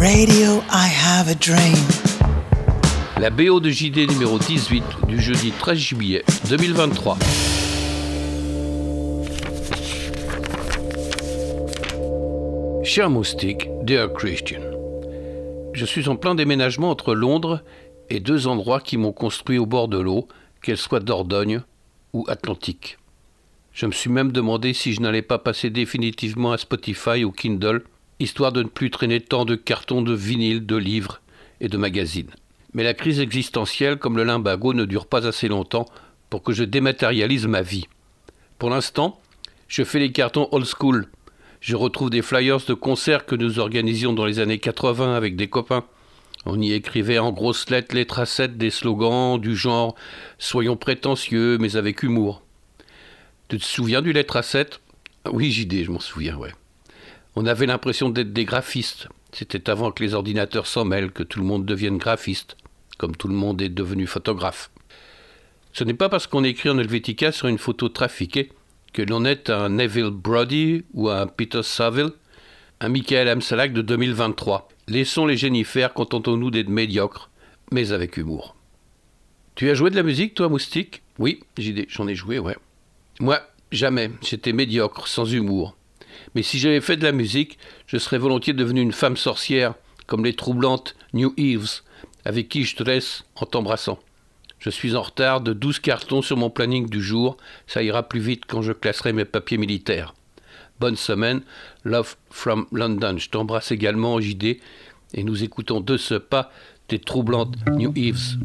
Radio, I have a dream. La BO de JD numéro 18 du jeudi 13 juillet 2023. Cher Moustique, Dear Christian, je suis en plein déménagement entre Londres et deux endroits qui m'ont construit au bord de l'eau, qu'elles soient Dordogne ou Atlantique. Je me suis même demandé si je n'allais pas passer définitivement à Spotify ou Kindle, histoire de ne plus traîner tant de cartons de vinyle, de livres et de magazines. Mais la crise existentielle, comme le limbago, ne dure pas assez longtemps pour que je dématérialise ma vie. Pour l'instant, je fais les cartons old school. Je retrouve des flyers de concerts que nous organisions dans les années 80 avec des copains. On y écrivait en grosses lettres les tracettes des slogans du genre Soyons prétentieux mais avec humour. Tu te souviens du lettre à 7 Oui, JD, je m'en souviens, ouais. On avait l'impression d'être des graphistes. C'était avant que les ordinateurs s'en mêlent, que tout le monde devienne graphiste, comme tout le monde est devenu photographe. Ce n'est pas parce qu'on écrit en Helvetica sur une photo trafiquée que l'on est un Neville Brody ou un Peter Saville, un Michael Amsalak de 2023. Laissons les génifères, contentons-nous d'être médiocres, mais avec humour. Tu as joué de la musique, toi, Moustique? Oui, j'en ai joué, ouais. Moi, jamais. J'étais médiocre, sans humour. Mais si j'avais fait de la musique, je serais volontiers devenu une femme sorcière, comme les troublantes New Eves, avec qui je te laisse en t'embrassant. Je suis en retard de 12 cartons sur mon planning du jour. Ça ira plus vite quand je classerai mes papiers militaires. Bonne semaine. Love from London. Je t'embrasse également, JD. Et nous écoutons de ce pas des troublantes New Eves.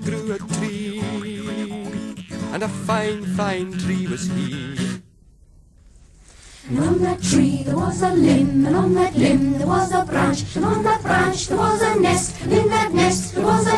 grew a tree, and a fine, fine tree was he. And on that tree there was a limb, and on that limb there was a branch, and on that branch there was a nest, and in that nest there was a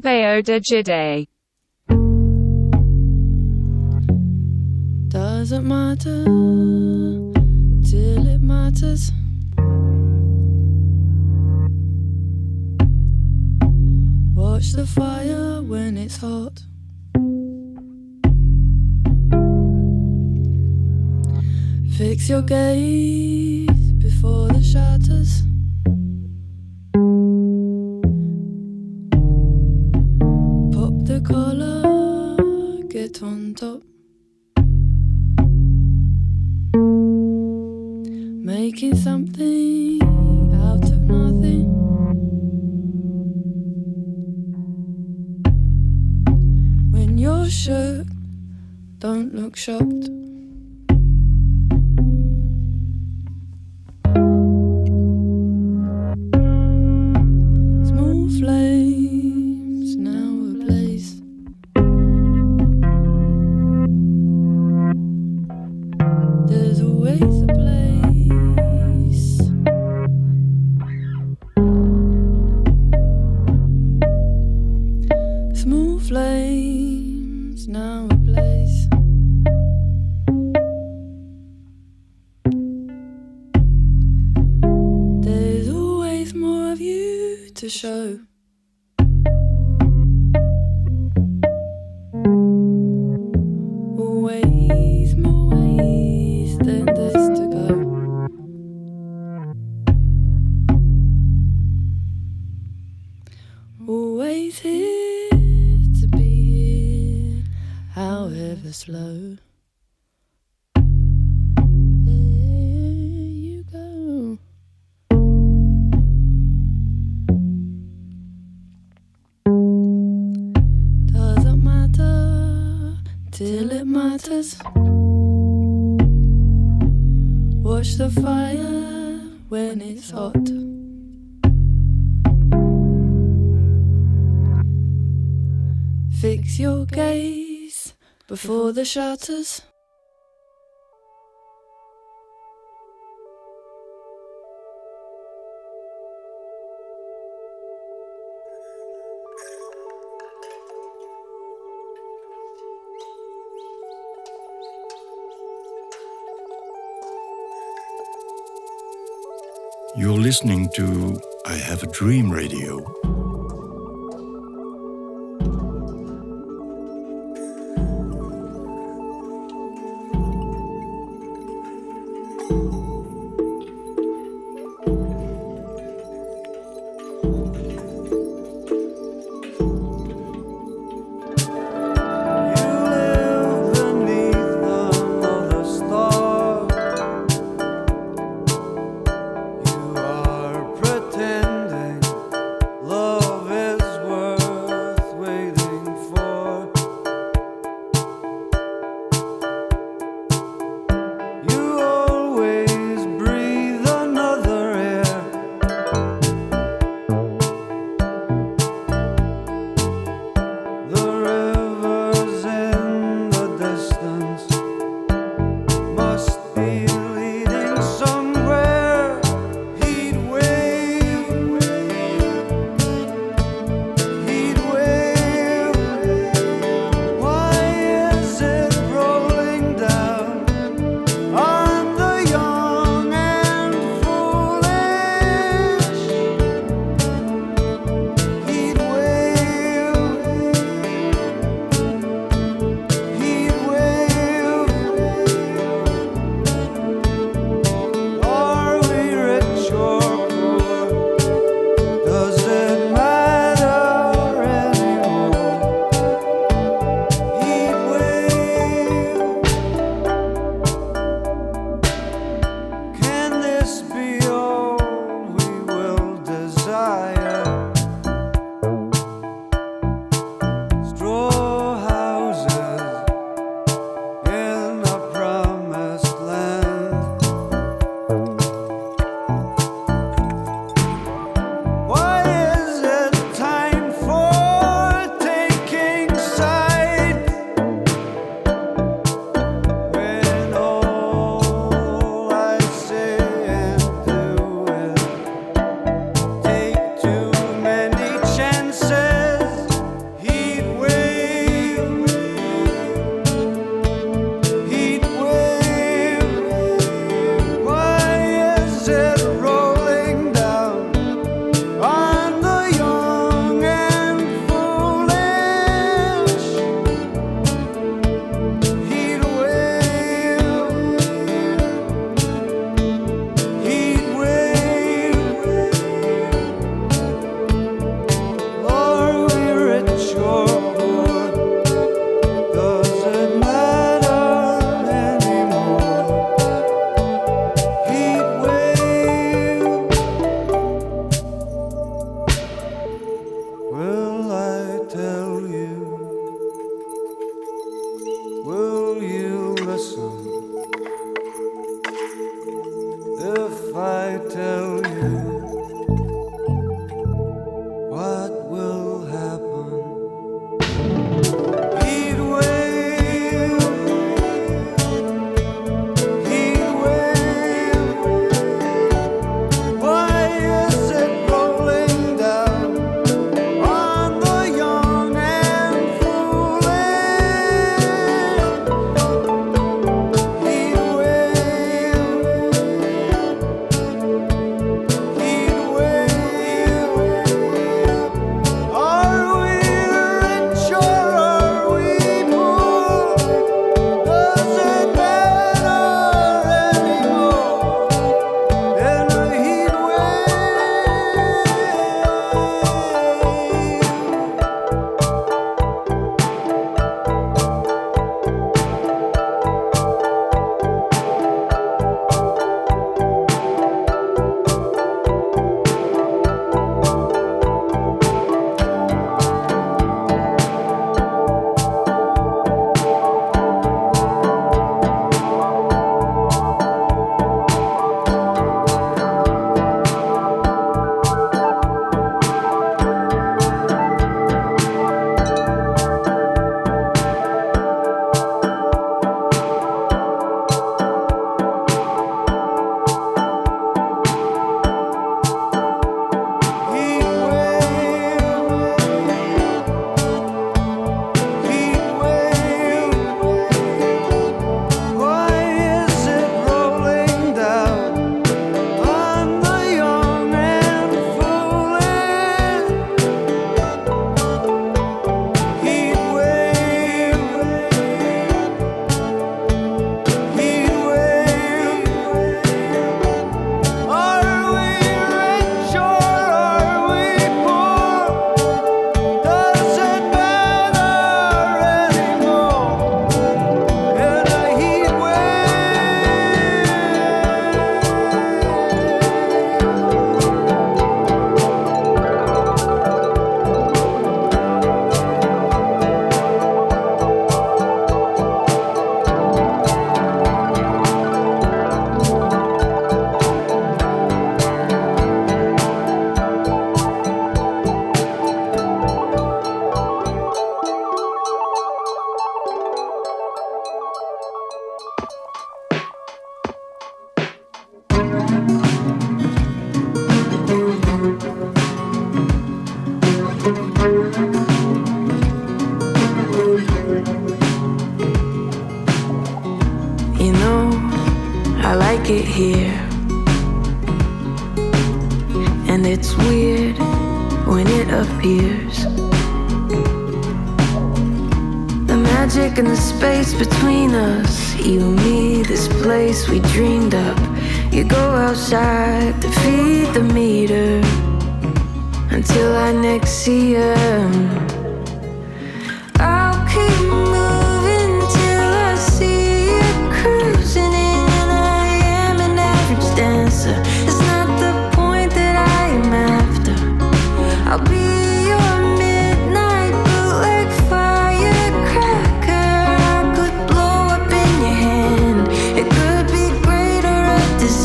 De Jide. Doesn't matter till it matters. Watch the fire when it's hot. Fix your gaze before the shatters. tonto. Making something out of nothing. When you're shocked, don't look shocked. Before the shutters. You're listening to I Have a Dream Radio.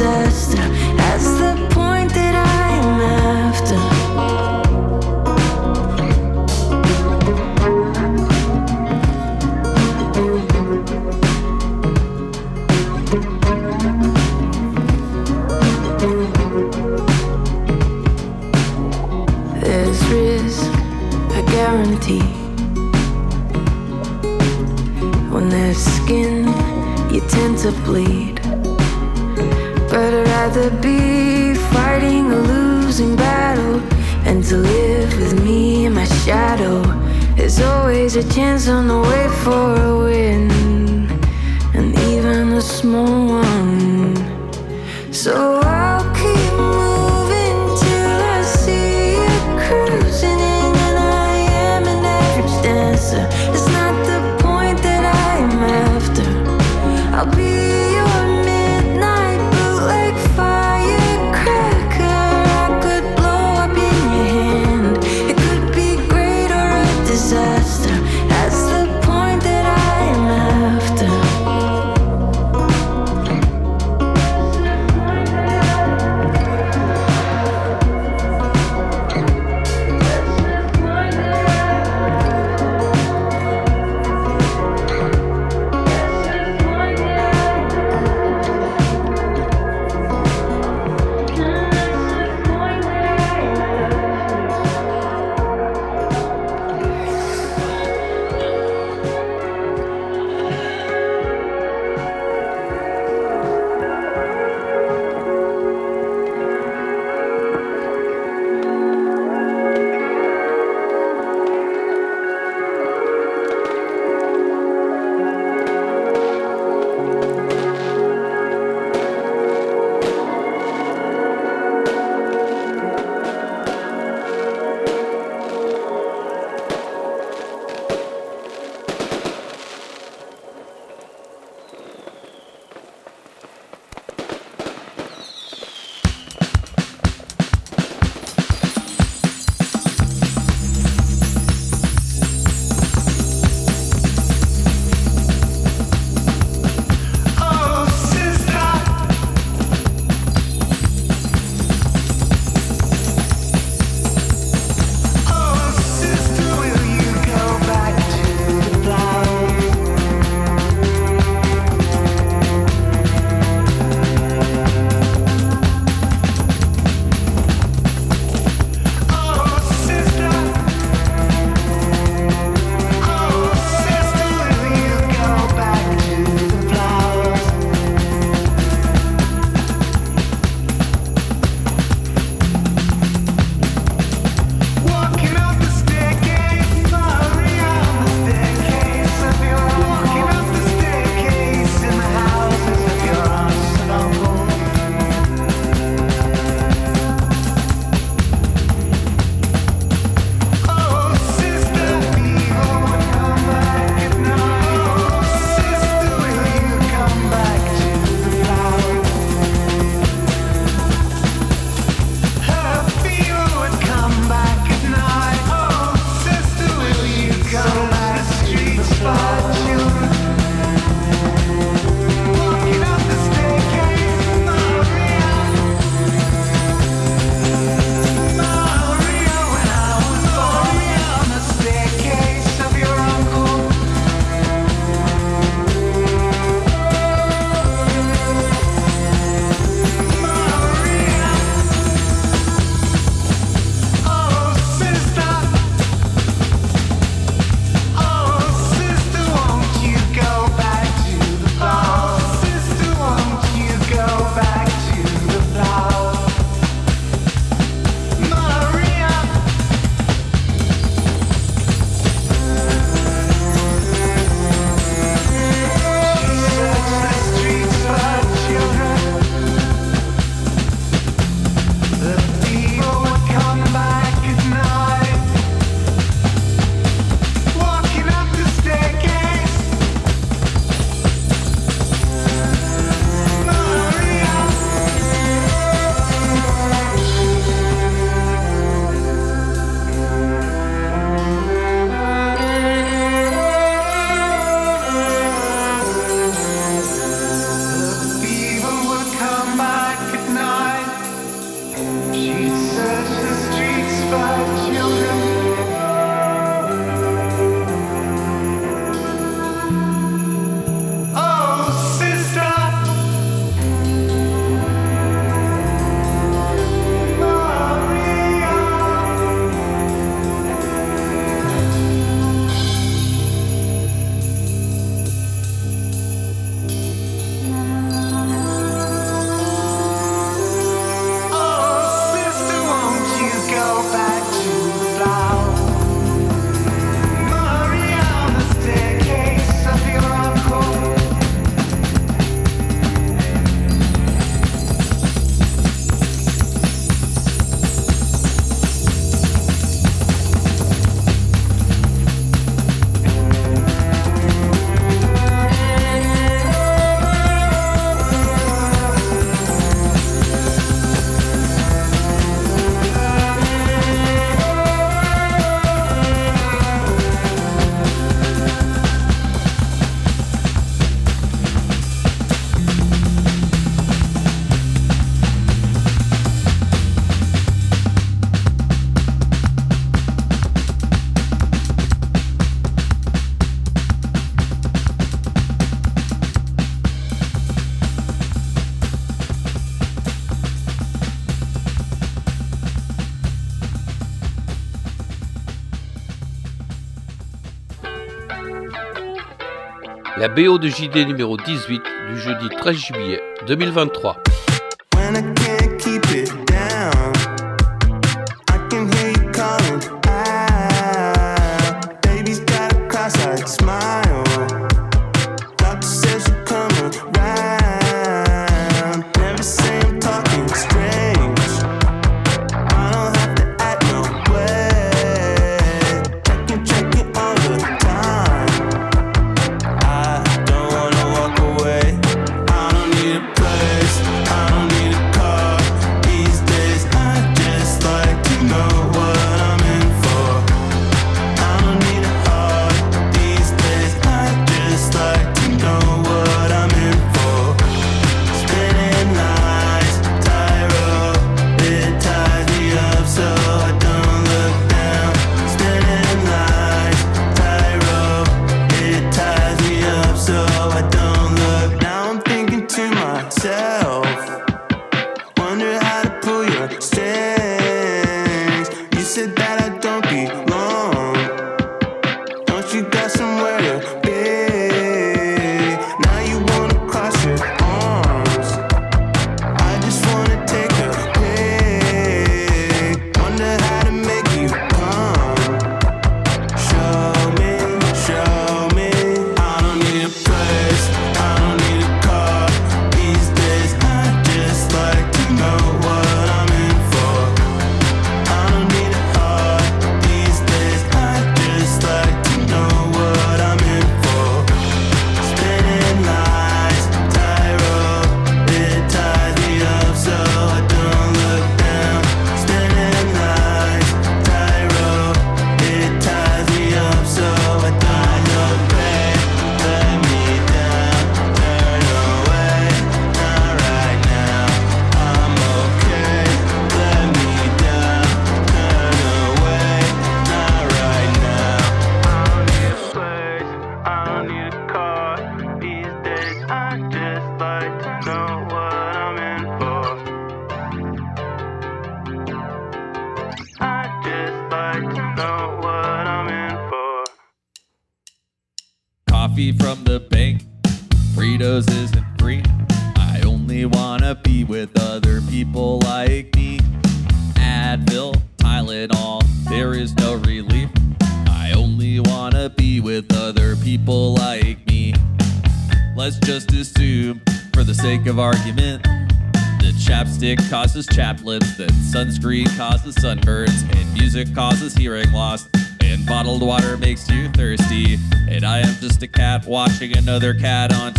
Disaster. la BO de JD numéro 18 du jeudi 13 juillet 2023. another cat on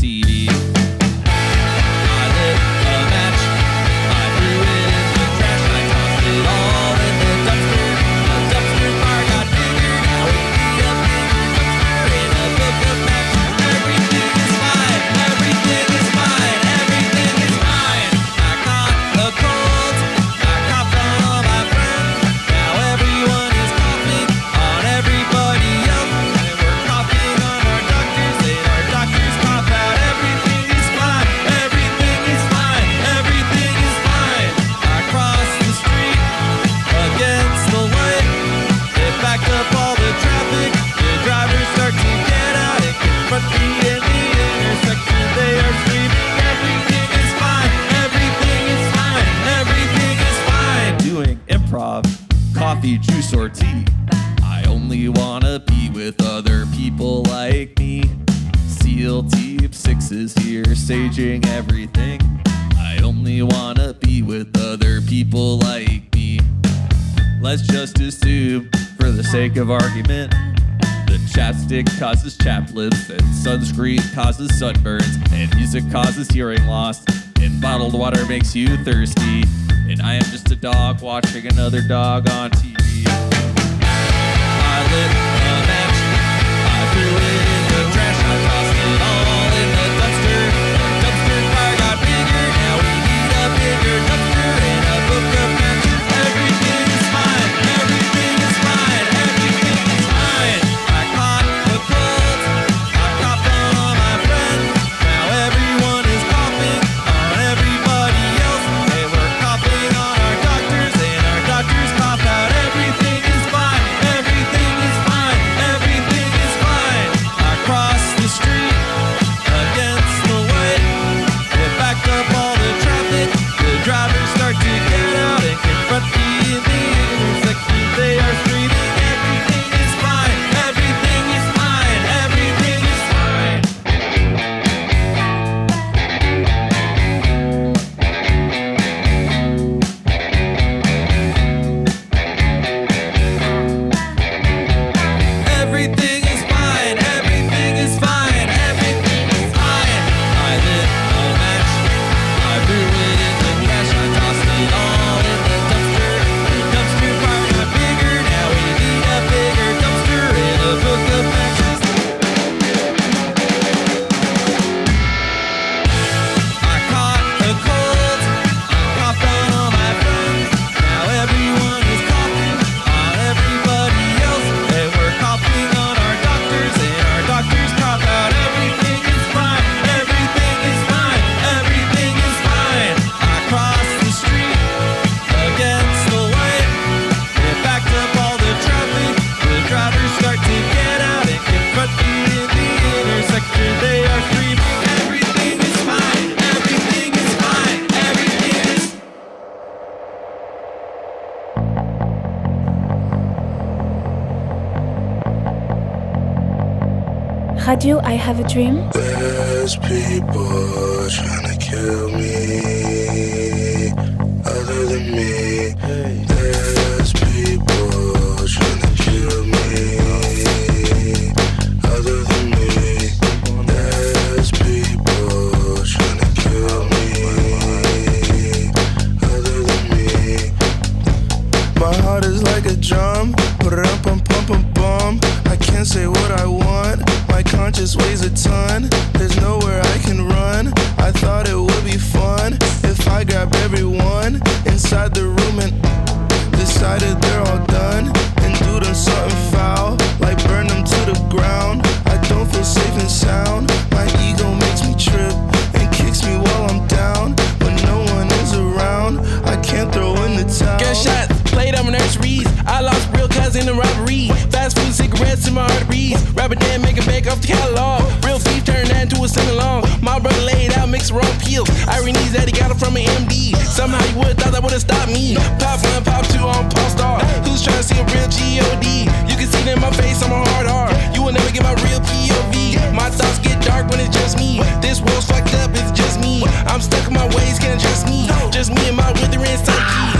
coffee, juice, or tea. I only wanna be with other people like me. Seal deep sixes here, staging everything. I only wanna be with other people like me. Let's just assume, for the sake of argument, the chapstick causes chaplins, and sunscreen causes sunburns, and music causes hearing loss and bottled water makes you thirsty. And I am just a dog watching another dog on TV. have a dream? There's people. my heart beats. Rapping then make it back off the catalog. Real beef turned that into a sing along. My brother laid out, mix wrong peels. Irony's that he got it from an MD. Somehow you would've thought that would've stopped me. Pop one, pop two on Pop Star. Who's trying to see a real GOD? You can see it in my face, I'm a hard R. You will never get my real POV. My thoughts get dark when it's just me. This world's fucked up, it's just me. I'm stuck in my ways, can't trust me. Just me and my withering psyche.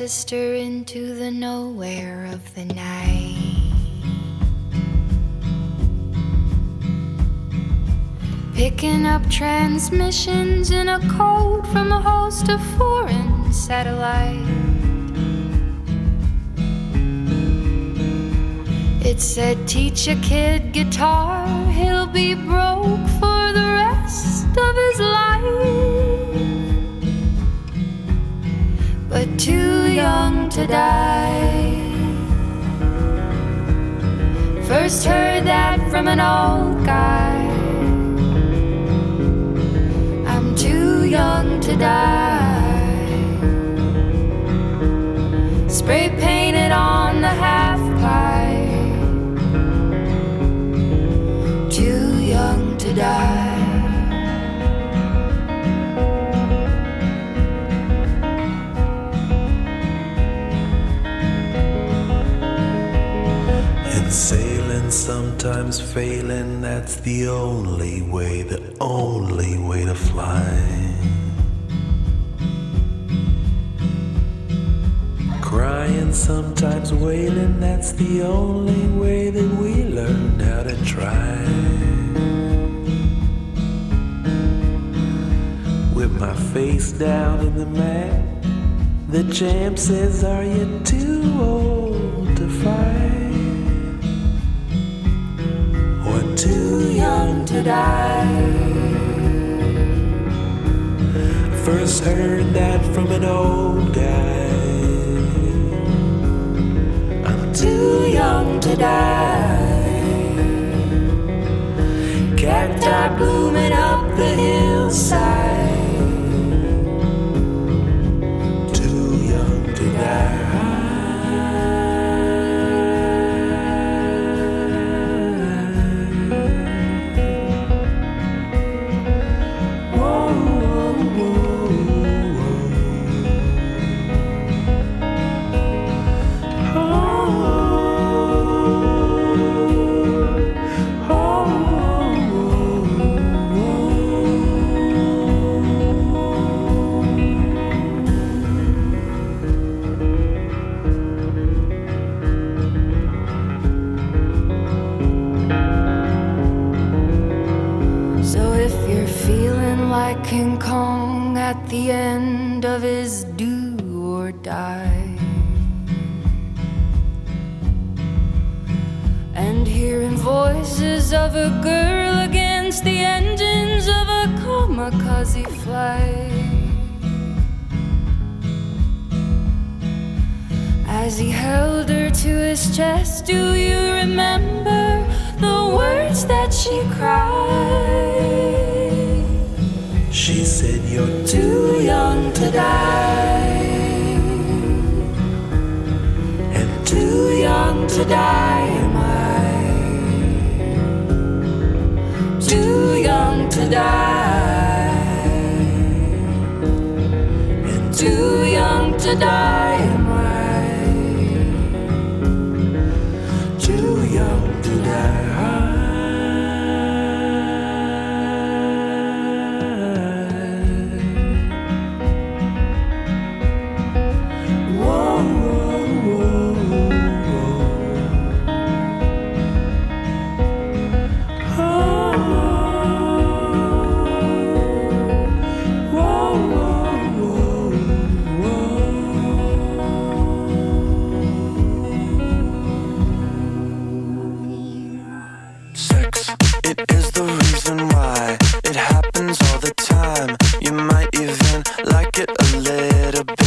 sister into the nowhere of the night. Picking up transmissions in a code from a host of foreign satellites. It said, Teach a kid guitar, he'll be broke for the rest of his life. But to young to die. First heard that from an old guy. I'm too young to die. Spray paint. sometimes failing, that's the only way, the only way to fly. Crying, sometimes wailing, that's the only way that we learn how to try. With my face down in the mat, the champ says, Are you too old? to die. First heard that from an old guy. I'm too young to die. Cacti blooming up the hillside. Too young to die. to die. you might even like it a little bit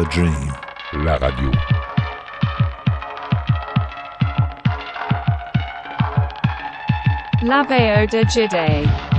a Dream. La radio. La Bayo de Jide.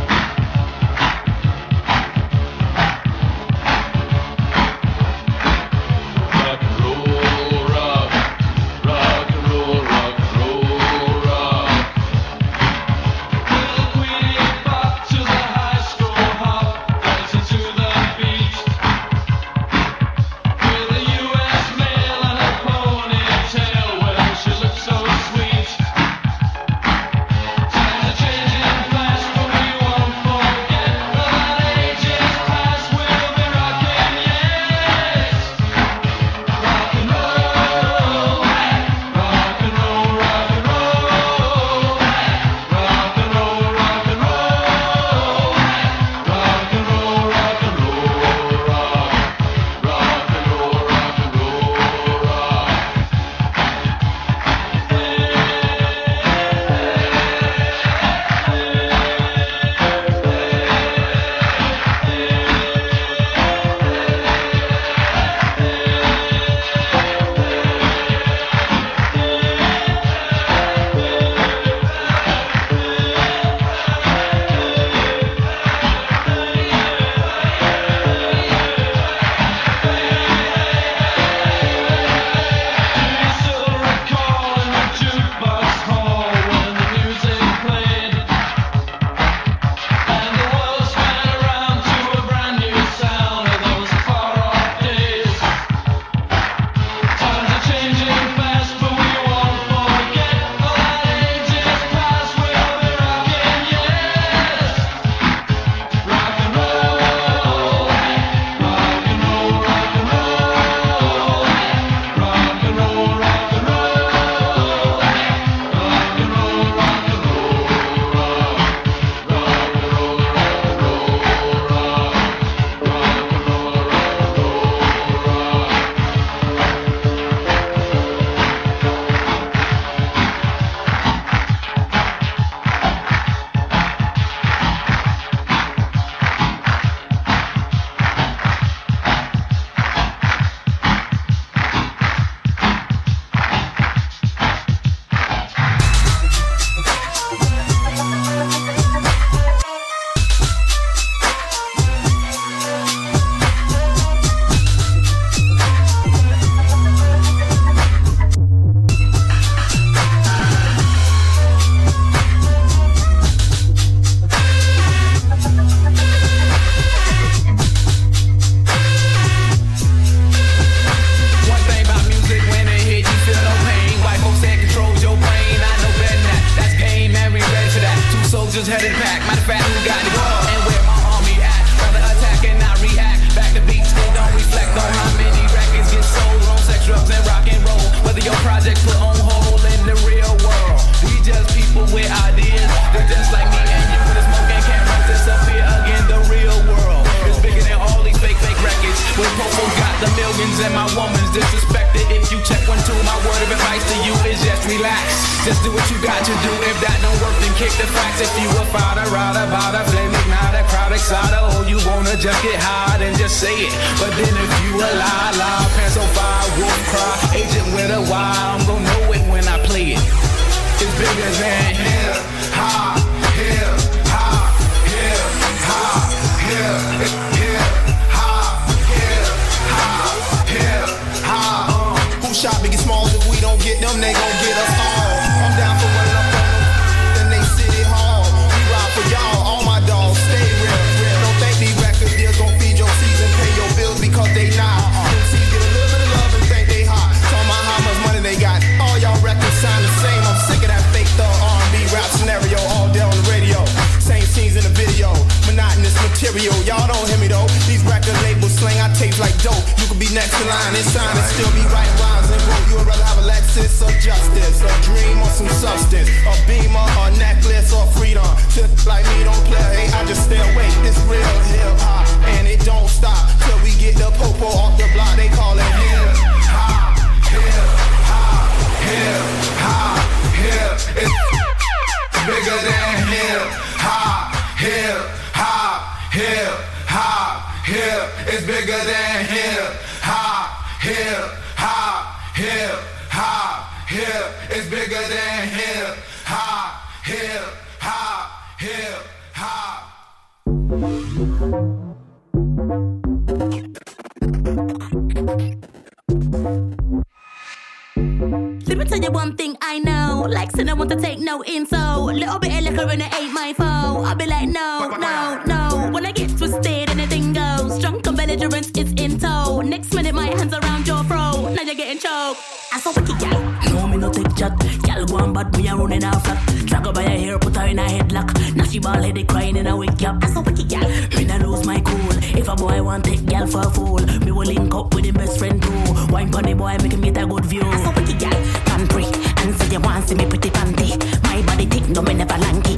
a lie, lie. Pants on fire, wolf cry. Agent with a why, I'm gon' know it when I play it. It's bigger than high. Next in line. It's time to still be writing rhymes and vote. You would rather have a Lexus or justice, a dream or some substance, a beamer or necklace or freedom. Just like me don't play. I just stay awake. It's real hip hop and it don't stop till we get the popo off the block. They call it hip hop, hip hop, hip hop, hip. It's bigger than hip hop, hip hop, hip hop, hip. It's bigger than hip hip hop, hip hop, hip. It's bigger than hip hop, hip hop, hip hop. Me tell you one thing I know. Like, sin, I want to take no info. Little bit of liquor and it ain't my fault. I'll be like, no, no, no. When I get twisted, anything goes. Drunk and belligerence is in tow. Next minute, my hands around your throat. Now you're getting choked. I saw wicked gal. No, me no take chat. Gal go on bad, me a running her flat. Drag her by her hair, put her in a headlock. Now she ball headed crying in a wig cap. I saw wicked gal. Me nah lose my cool. If a boy want take gal for a fool, me will link up with him best friend too. Wine pon boy, make him get a good view. I saw wicked gal. And say you want see me pretty panty. My body thick, no me never lanky.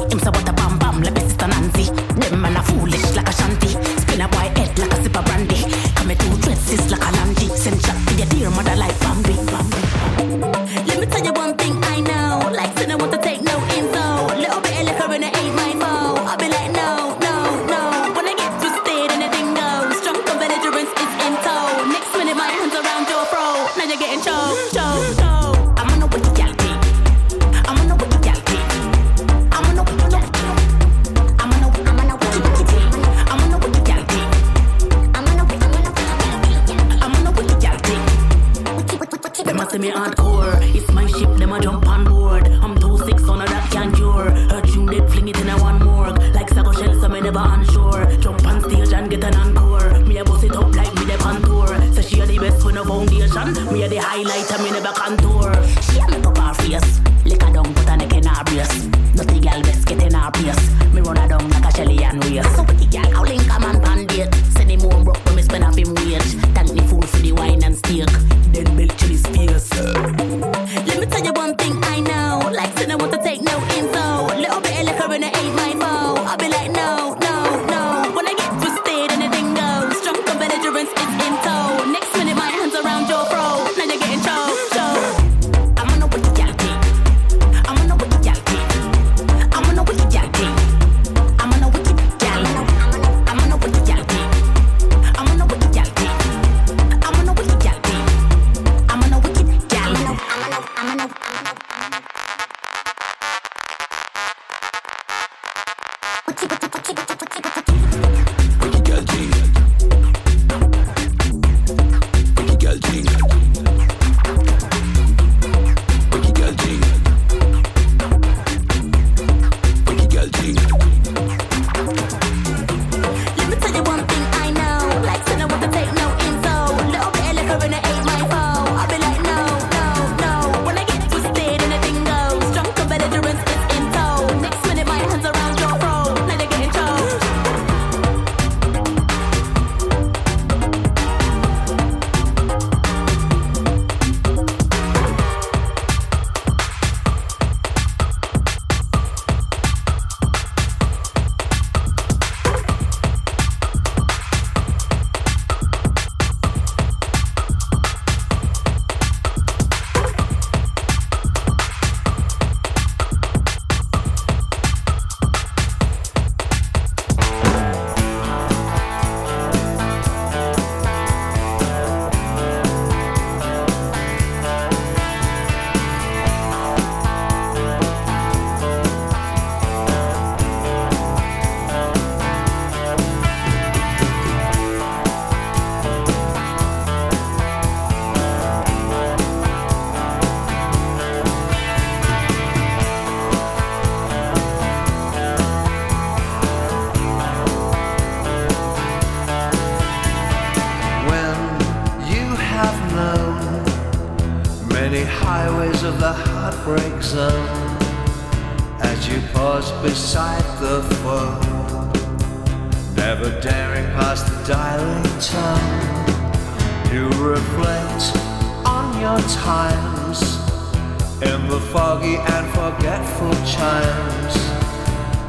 Chimes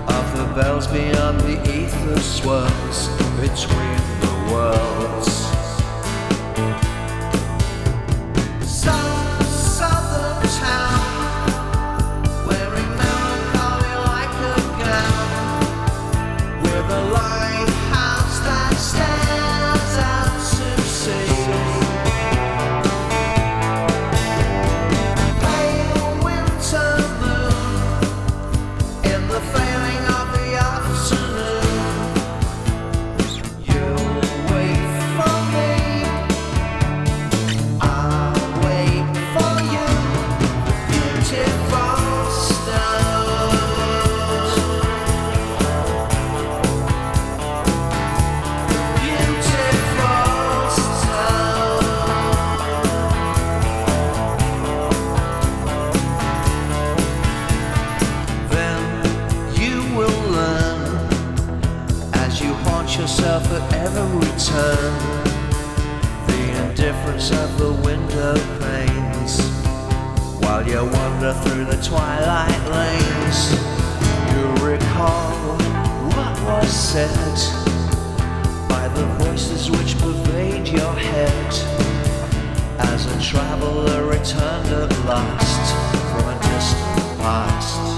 of the bells beyond the ether swirls between of the window panes while you wander through the twilight lanes. You recall what was said by the voices which pervade your head as a traveler returned at last from a distant past.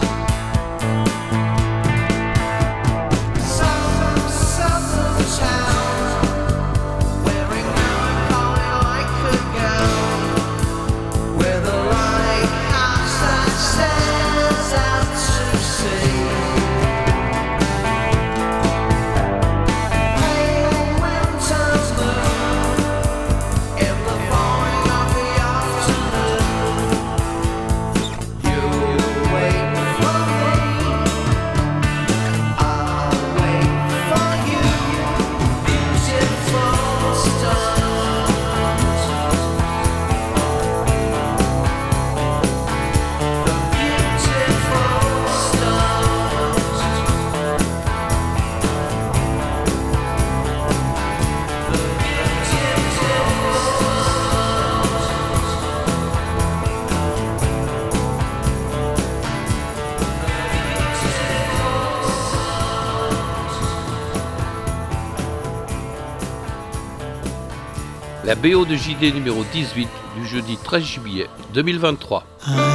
BO de JD numéro 18 du jeudi 13 juillet 2023. I